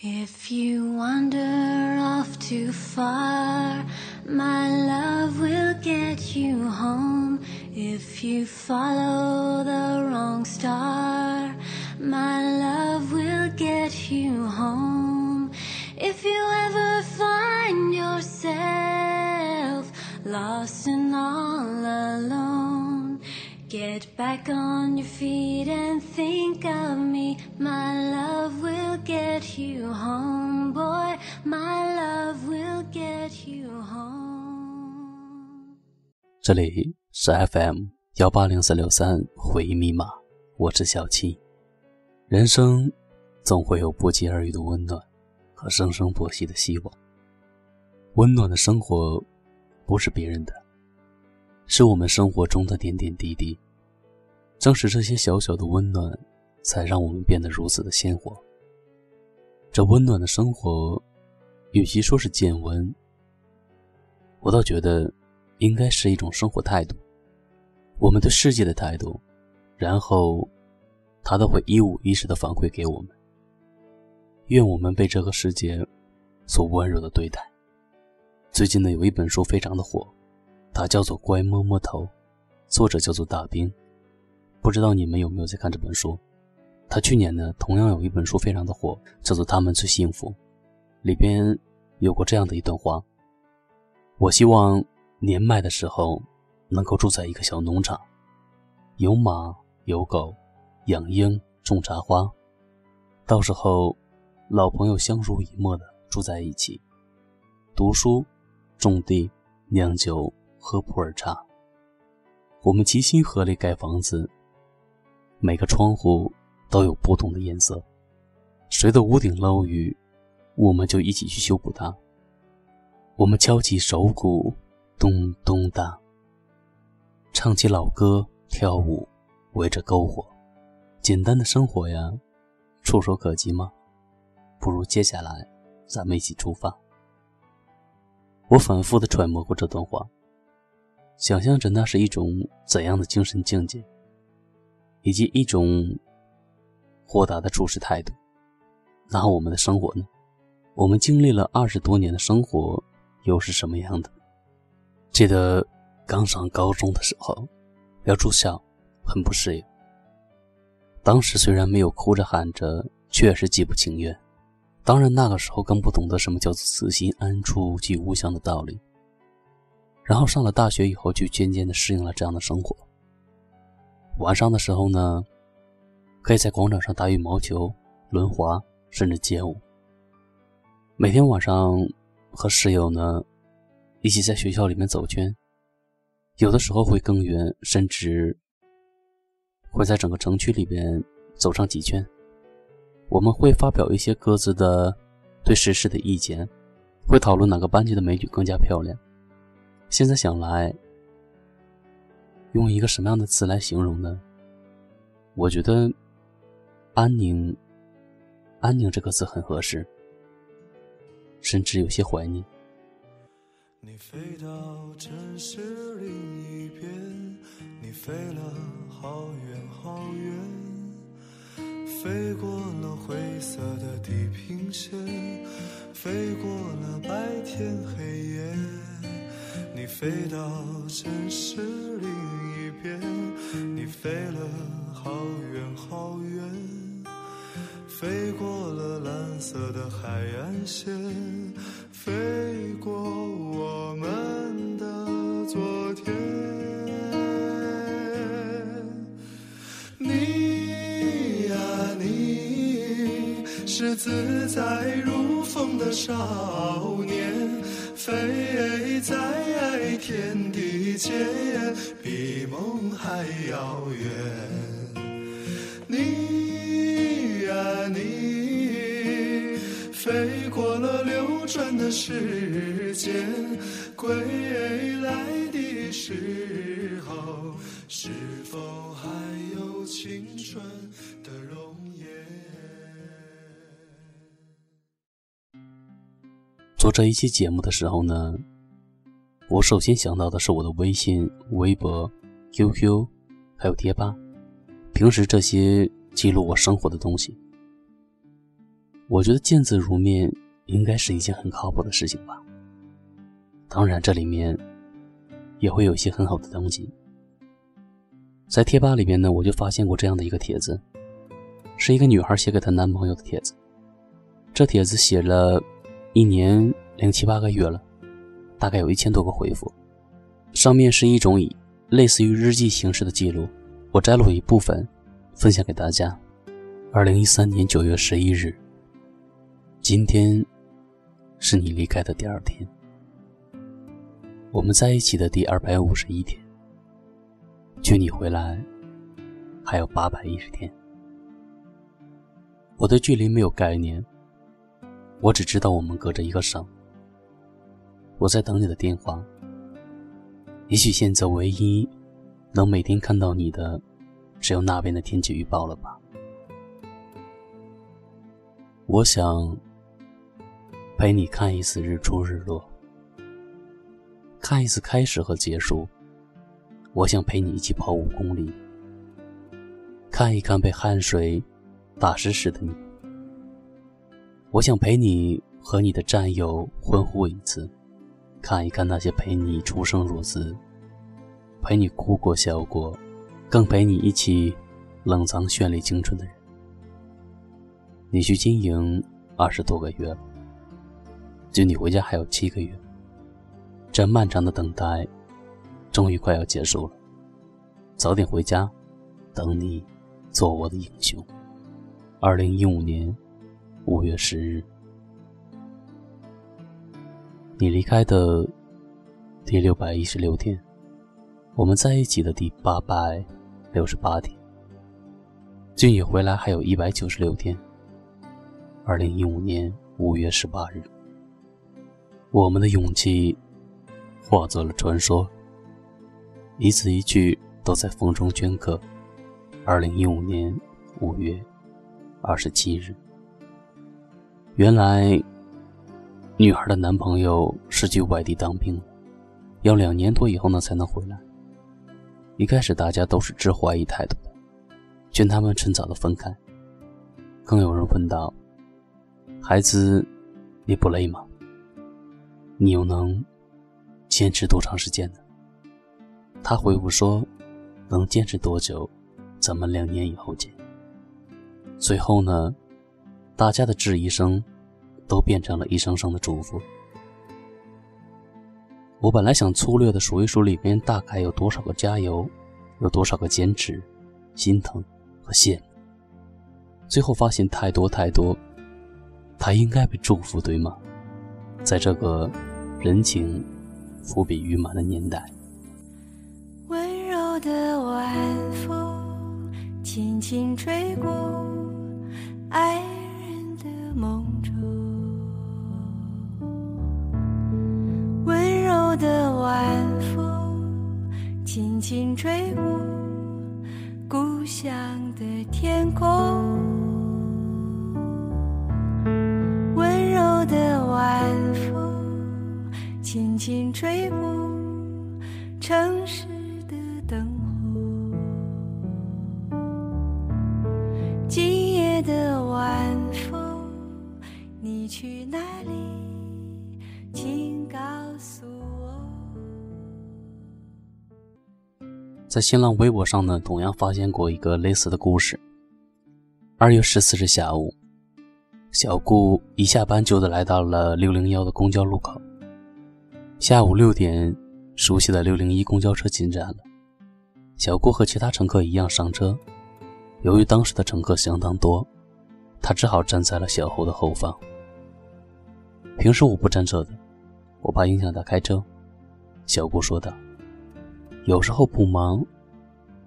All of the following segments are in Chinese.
If you wander off too far, my love will get you home. If you follow the wrong star, my love will get you home. If you ever find yourself lost and all alone, get back on your feet and think of me. My love get you home, boy. My love will get you home. 这里是 FM 幺八零四六三回忆密码，我是小七。人生总会有不期而遇的温暖和生生不息的希望。温暖的生活不是别人的，是我们生活中的点点滴滴。正是这些小小的温暖，才让我们变得如此的鲜活。这温暖的生活，与其说是见闻，我倒觉得应该是一种生活态度。我们对世界的态度，然后他都会一五一十的反馈给我们。愿我们被这个世界所温柔的对待。最近呢，有一本书非常的火，它叫做《乖摸摸头》，作者叫做大兵。不知道你们有没有在看这本书？他去年呢，同样有一本书非常的火，叫做《他们最幸福》，里边有过这样的一段话：我希望年迈的时候能够住在一个小农场，有马有狗，养鹰种茶花，到时候老朋友相濡以沫的住在一起，读书、种地、酿酒、喝普洱茶。我们齐心合力盖房子，每个窗户。都有不同的颜色。谁的屋顶漏雨，我们就一起去修补它。我们敲起手鼓，咚咚哒，唱起老歌，跳舞，围着篝火。简单的生活呀，触手可及吗？不如接下来，咱们一起出发。我反复的揣摩过这段话，想象着那是一种怎样的精神境界，以及一种。豁达的处事态度，那我们的生活呢？我们经历了二十多年的生活，又是什么样的？记得刚上高中的时候，要住校，很不适应。当时虽然没有哭着喊着，却是极不情愿。当然那个时候更不懂得什么叫做“此心安处即无乡”的道理。然后上了大学以后，就渐渐的适应了这样的生活。晚上的时候呢？可以在广场上打羽毛球、轮滑，甚至街舞。每天晚上和室友呢一起在学校里面走圈，有的时候会更远，甚至会在整个城区里边走上几圈。我们会发表一些各自的对时事的意见，会讨论哪个班级的美女更加漂亮。现在想来，用一个什么样的词来形容呢？我觉得。安宁，安宁这个字很合适，甚至有些怀念。你飞到城市另一边，你飞了好远好远，飞过了灰色的地平线，飞过了白天黑夜。你飞到城市另一边，你飞了好远好远。飞过了蓝色的海岸线，飞过我们的昨天。你呀，你是自在如风的少年，飞在天地间，比梦还遥远。你。你飞过了流转的时间，归来的时候，是否还有青春的容颜？做这一期节目的时候呢，我首先想到的是我的微信、微博、QQ，还有贴吧，平时这些记录我生活的东西。我觉得见字如面应该是一件很靠谱的事情吧。当然，这里面也会有一些很好的东西。在贴吧里面呢，我就发现过这样的一个帖子，是一个女孩写给她男朋友的帖子。这帖子写了一年零七八个月了，大概有一千多个回复。上面是一种以类似于日记形式的记录，我摘录一部分分享给大家。二零一三年九月十一日，今天是你离开的第二天，我们在一起的第二百五十一天，距你回来还有八百一十天。我对距离没有概念，我只知道我们隔着一个省。我在等你的电话。也许现在唯一能每天看到你的，只有那边的天气预报了吧。我想陪你看一次日出日落，看一次开始和结束。我想陪你一起跑五公里，看一看被汗水打湿时的你。我想陪你和你的战友欢呼一次。看一看那些陪你出生入死、陪你哭过笑过、更陪你一起冷藏绚丽青春的人。你去经营二十多个月了，距你回家还有七个月。这漫长的等待，终于快要结束了。早点回家，等你做我的英雄。二零一五年五月十日。你离开的第六百一十六天，我们在一起的第八百六十八天，距你回来还有一百九十六天。二零一五年五月十八日，我们的勇气化作了传说，一字一句都在风中镌刻。二零一五年五月二十七日，原来。女孩的男朋友是去外地当兵了，要两年多以后呢才能回来。一开始大家都是持怀疑态度的，劝他们趁早的分开。更有人问道：“孩子，你不累吗？你又能坚持多长时间呢？”他回复说：“能坚持多久，咱们两年以后见。”最后呢，大家的质疑声。都变成了一声声的祝福。我本来想粗略的数一数里面大概有多少个加油，有多少个坚持、心疼和羡慕，最后发现太多太多。他应该被祝福，对吗？在这个人情伏笔愈满的年代，温柔的晚风轻轻吹过爱的晚风轻轻吹过故乡的天空，温柔的晚风轻轻吹过城市在新浪微博上呢，同样发现过一个类似的故事。二月十四日下午，小顾一下班就的来到了六零幺的公交路口。下午六点，熟悉的六零一公交车进站了。小顾和其他乘客一样上车。由于当时的乘客相当多，他只好站在了小侯的后方。平时我不站这的，我怕影响他开车。小顾说道。有时候不忙，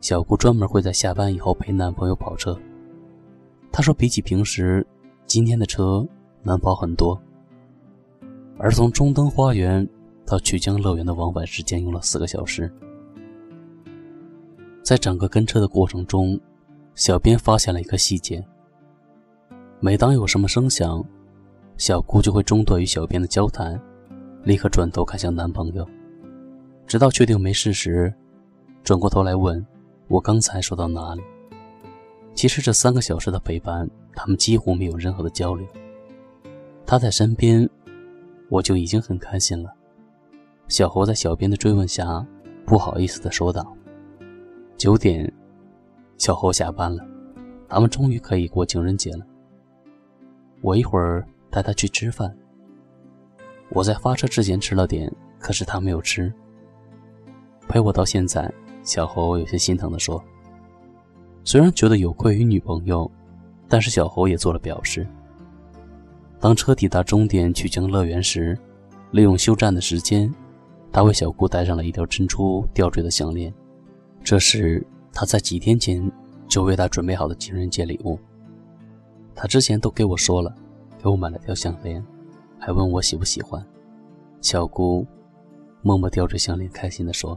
小顾专门会在下班以后陪男朋友跑车。她说，比起平时，今天的车难跑很多。而从中登花园到曲江乐园的往返时间用了四个小时。在整个跟车的过程中，小编发现了一个细节：每当有什么声响，小顾就会中断与小编的交谈，立刻转头看向男朋友。直到确定没事时，转过头来问：“我刚才说到哪里？”其实这三个小时的陪伴，他们几乎没有任何的交流，他在身边，我就已经很开心了。小猴在小编的追问下，不好意思的说道：“九点，小猴下班了，咱们终于可以过情人节了。我一会儿带他去吃饭。”我在发车之前吃了点，可是他没有吃。陪我到现在，小猴有些心疼的说：“虽然觉得有愧于女朋友，但是小猴也做了表示。当车抵达终点曲江乐园时，利用休站的时间。”他为小姑戴上了一条珍珠吊坠的项链，这是他在几天前就为她准备好的情人节礼物。他之前都给我说了，给我买了条项链，还问我喜不喜欢。小姑默默吊着项链，开心地说：“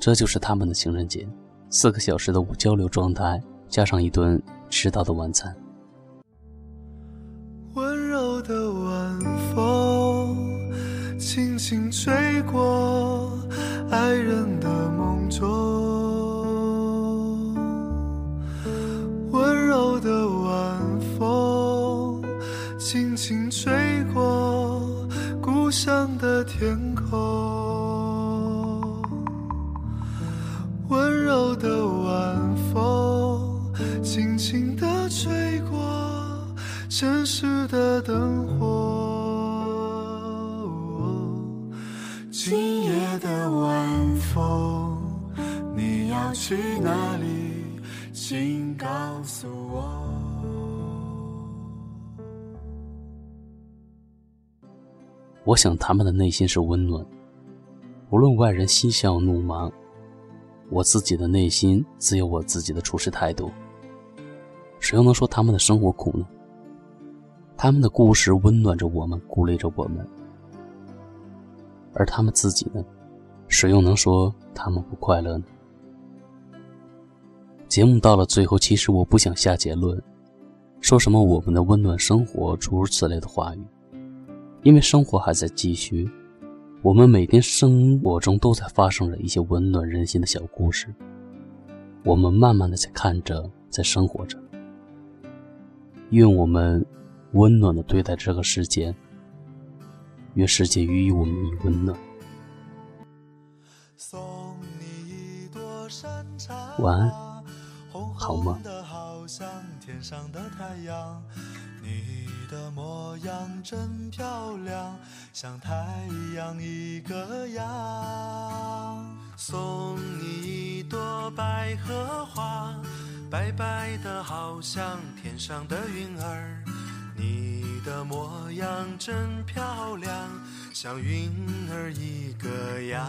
这就是他们的情人节，四个小时的无交流状态，加上一顿迟到的晚餐。”温柔的晚风。轻轻吹过爱人的梦中，温柔的晚风，轻轻吹过故乡的天空，城市的灯火。今夜的晚风，你要去哪里？请告诉我。我想他们的内心是温暖，无论外人嬉笑怒骂，我自己的内心自有我自己的处事态度。谁又能说他们的生活苦呢？他们的故事温暖着我们，鼓励着我们。而他们自己呢？谁又能说他们不快乐呢？节目到了最后，其实我不想下结论，说什么我们的温暖生活，诸如此类的话语，因为生活还在继续，我们每天生活中都在发生着一些温暖人心的小故事，我们慢慢的在看着，在生活着。愿我们温暖的对待这个世界。愿世界予以我们以温暖。晚安，好吗？你的模样真漂亮，像太阳一个样。送你一朵百合花，白白的，好像天上的云儿。你的模样真漂亮，像云儿一个样。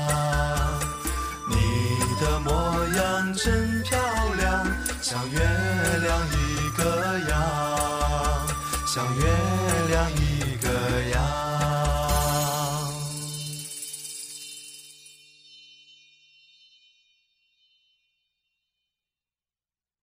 像月亮一个样，像月。